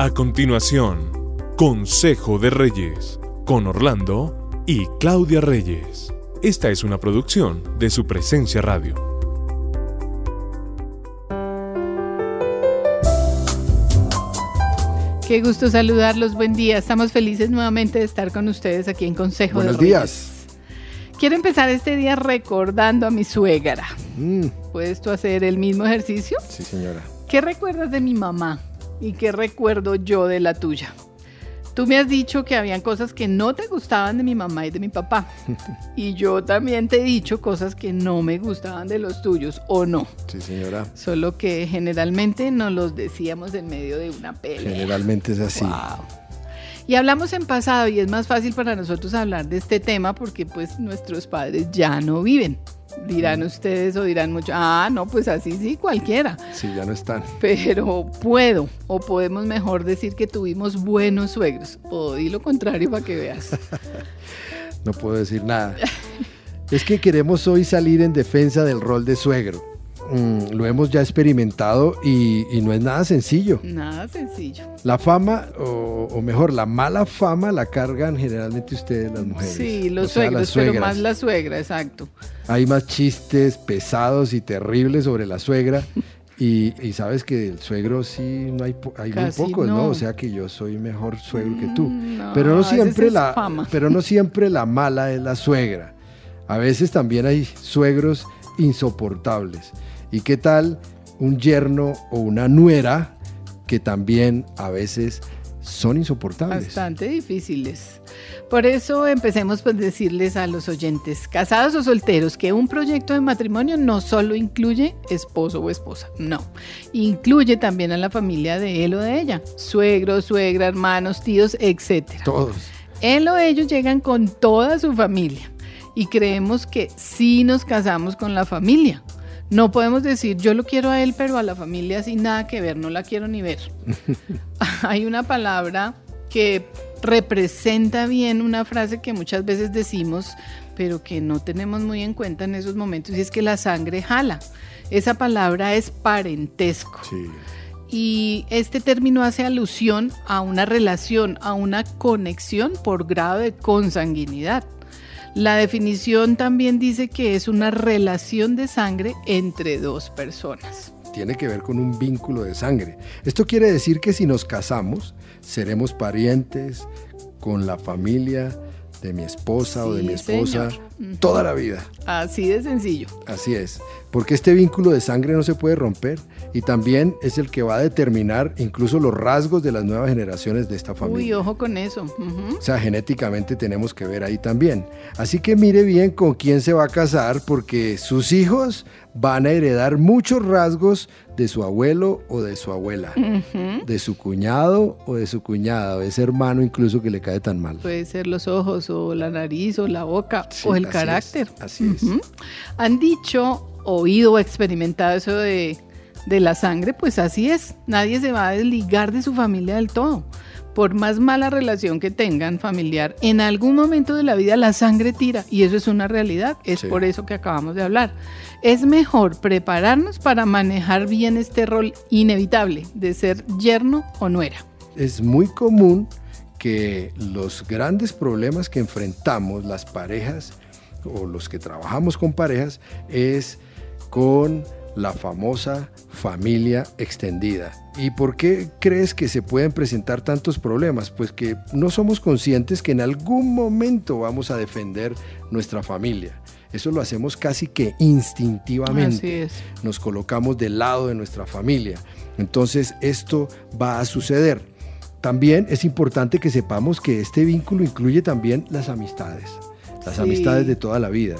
A continuación, Consejo de Reyes, con Orlando y Claudia Reyes. Esta es una producción de su presencia radio. Qué gusto saludarlos, buen día. Estamos felices nuevamente de estar con ustedes aquí en Consejo Buenos de Reyes. días. Quiero empezar este día recordando a mi suegra. Mm, ¿Puedes tú hacer el mismo ejercicio? sí, señora. ¿Qué recuerdas de mi mamá y qué recuerdo yo de la tuya? Tú me has dicho que habían cosas que no te gustaban de mi mamá y de mi papá. Y yo también te he dicho cosas que no me gustaban de los tuyos, ¿o no? Sí, señora. Solo que generalmente nos los decíamos en medio de una pelea. Generalmente es así. Wow. Y hablamos en pasado y es más fácil para nosotros hablar de este tema porque pues nuestros padres ya no viven. Dirán ustedes o dirán mucho, ah, no, pues así sí, cualquiera. Sí, ya no están. Pero puedo o podemos mejor decir que tuvimos buenos suegros. O di lo contrario para que veas. No puedo decir nada. Es que queremos hoy salir en defensa del rol de suegro. Mm, lo hemos ya experimentado y, y no es nada sencillo. Nada sencillo. La fama, o, o mejor, la mala fama la cargan generalmente ustedes las mujeres. Sí, los O sea, suegros, pero más la suegra, exacto. Hay más chistes pesados y terribles sobre la suegra. Y, y sabes que el suegro sí no hay, hay muy pocos, ¿no? no. O sea que yo soy mejor suegro que tú. Mm, no, pero no siempre la fama. pero no siempre la mala es la suegra. A veces también hay suegros insoportables. ¿Y qué tal un yerno o una nuera que también a veces son insoportables? Bastante difíciles. Por eso empecemos por decirles a los oyentes, casados o solteros, que un proyecto de matrimonio no solo incluye esposo o esposa, no. Incluye también a la familia de él o de ella, suegros, suegra, hermanos, tíos, etcétera. Todos. Él o ellos llegan con toda su familia y creemos que sí nos casamos con la familia. No podemos decir yo lo quiero a él, pero a la familia sin nada que ver, no la quiero ni ver. Hay una palabra que representa bien una frase que muchas veces decimos, pero que no tenemos muy en cuenta en esos momentos, y es que la sangre jala. Esa palabra es parentesco. Sí. Y este término hace alusión a una relación, a una conexión por grado de consanguinidad. La definición también dice que es una relación de sangre entre dos personas. tiene que ver con un vínculo de sangre. Esto quiere decir que si nos casamos, seremos parientes con la familia de mi esposa o de mi esposa señor. Toda la vida. Así de sencillo. Así es, porque este vínculo de sangre no se puede romper y también es el que va a determinar incluso los rasgos de las nuevas generaciones de esta Uy, familia. ojo con eso. O sea, genéticamente tenemos que ver ahí también. Así que mire bien con quién se va a casar porque sus hijos van a heredar muchos rasgos de su abuelo o de su abuela, de su cuñado o de su cuñada, de ese hermano incluso que le cae tan mal. Puede ser los ojos o la nariz o la boca Sí, o el así carácter. es, así es. Han dicho, oído o experimentado eso de, de la sangre, pues así es. Nadie se va a desligar de su familia del todo. Por más mala relación que tengan familiar, en algún momento de la vida la sangre tira y eso es una realidad. Es Sí. por eso que acabamos de hablar. Es mejor prepararnos para manejar bien este rol inevitable de ser yerno o nuera. es muy común que los grandes problemas que enfrentamos las parejas o los que trabajamos con parejas es con la famosa familia extendida. ¿Y por qué crees que se pueden presentar tantos problemas? Pues que no somos conscientes que en algún momento vamos a defender nuestra familia. Eso lo hacemos casi que instintivamente Así es. nos colocamos del lado de nuestra familia. Entonces esto va a suceder. También es importante que sepamos que este vínculo incluye también las amistades, las Sí. amistades de toda la vida,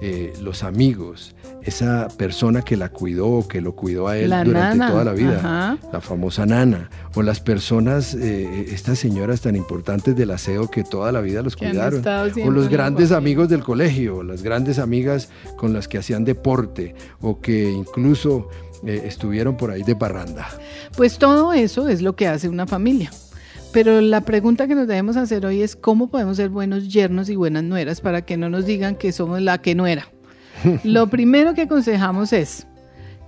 eh, los amigos, esa persona que la cuidó que lo cuidó a él La durante nana, toda la vida, ajá. la famosa nana, o las personas, eh, estas señoras tan importantes del aseo que toda la vida los Que cuidaron, o los grandes amigos del colegio, las grandes amigas con las que hacían deporte o que incluso eh, estuvieron por ahí de barranda. Pues todo eso es lo que hace una familia. Pero la pregunta que nos debemos hacer hoy es cómo podemos ser buenos yernos y buenas nueras para que no nos digan que somos la que no era. Lo primero que aconsejamos es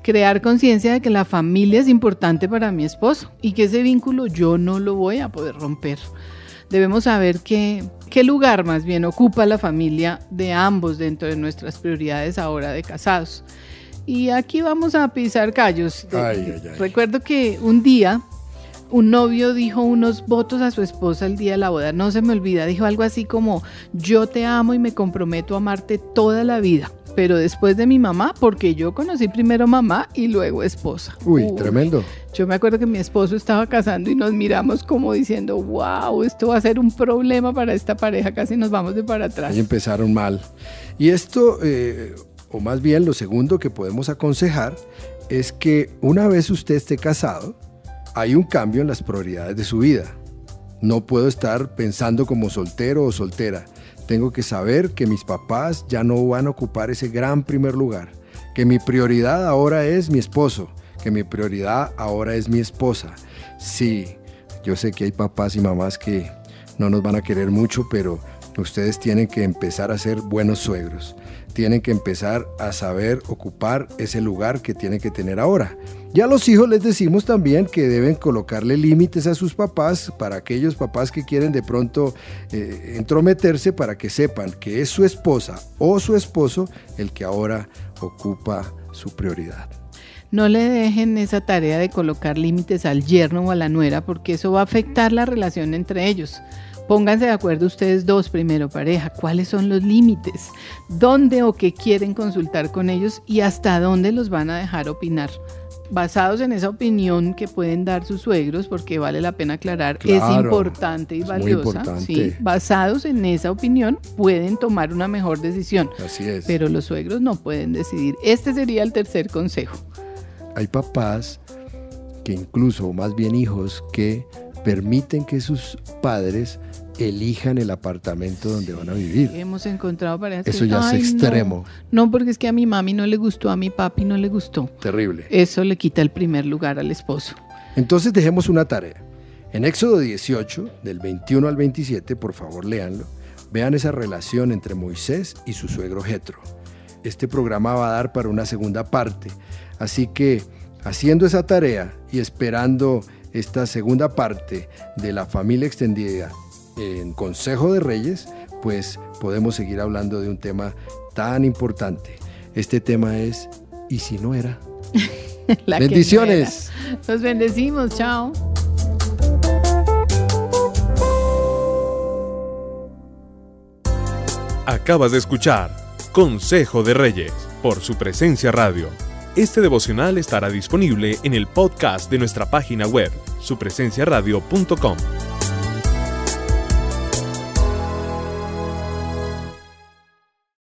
crear conciencia de que la familia es importante para mi esposo y que ese vínculo yo no lo voy a poder romper. Debemos saber que, qué lugar más bien ocupa la familia de ambos dentro de nuestras prioridades ahora de casados. Y aquí vamos a pisar callos. Recuerdo que un día un novio dijo unos votos a su esposa el día de la boda, no se me olvida, dijo algo así como, yo te amo y me comprometo a amarte toda la vida, pero después de mi mamá, porque yo conocí primero mamá y luego esposa. Uy, tremendo. Yo me acuerdo que mi esposo estaba casando y nos miramos como diciendo, wow, esto va a ser un problema para esta pareja, casi nos vamos de para atrás. Y empezaron mal. Y esto, eh, o más bien lo segundo que podemos aconsejar, es que una vez usted esté casado, hay un cambio en las prioridades de su vida. No puedo estar pensando como soltero o soltera. Tengo que saber que mis papás ya no van a ocupar ese gran primer lugar. Que mi prioridad ahora es mi esposo. Que mi prioridad ahora es mi esposa. Sí, yo sé que hay papás y mamás que no nos van a querer mucho, pero ustedes tienen que empezar a ser buenos suegros tienen que empezar a saber ocupar ese lugar que tienen que tener ahora. Ya a los hijos les decimos también que deben colocarle límites a sus papás para aquellos papás que quieren de pronto eh, entrometerse para que sepan que es su esposa o su esposo el que ahora ocupa su prioridad. No le dejen esa tarea de colocar límites al yerno o a la nuera porque eso va a afectar la relación entre ellos. Pónganse de acuerdo ustedes dos primero, pareja, cuáles son los límites, dónde o qué quieren consultar con ellos y hasta dónde los van a dejar opinar. Basados en esa opinión que pueden dar sus suegros, porque vale la pena aclarar, es importante y valiosa. basados en esa opinión pueden tomar una mejor decisión. Así es. Pero los suegros no pueden decidir. Este sería el tercer consejo. Hay papás que incluso, o más bien hijos, que permiten que sus padres elijan el apartamento donde van a vivir. Hemos encontrado parejas Eso ya es extremo. No. porque es que a mi mami no le gustó, a mi papi no le gustó. Terrible. Eso le quita el primer lugar al esposo. Entonces dejemos una tarea. En Éxodo 18, del 21 al 27, por favor léanlo, vean esa relación entre Moisés y su suegro Jetro. Este programa va a dar para una segunda parte, así que haciendo esa tarea y esperando esta segunda parte de la familia extendida en Consejo de Reyes, pues podemos seguir hablando de un tema tan importante. Este tema es ¿y si no era? Bendiciones. Nos bendecimos, chao. Acabas de escuchar Consejo de Reyes por su presencia radio. Este devocional estará disponible en el podcast de nuestra página web, supresenciaradio.com.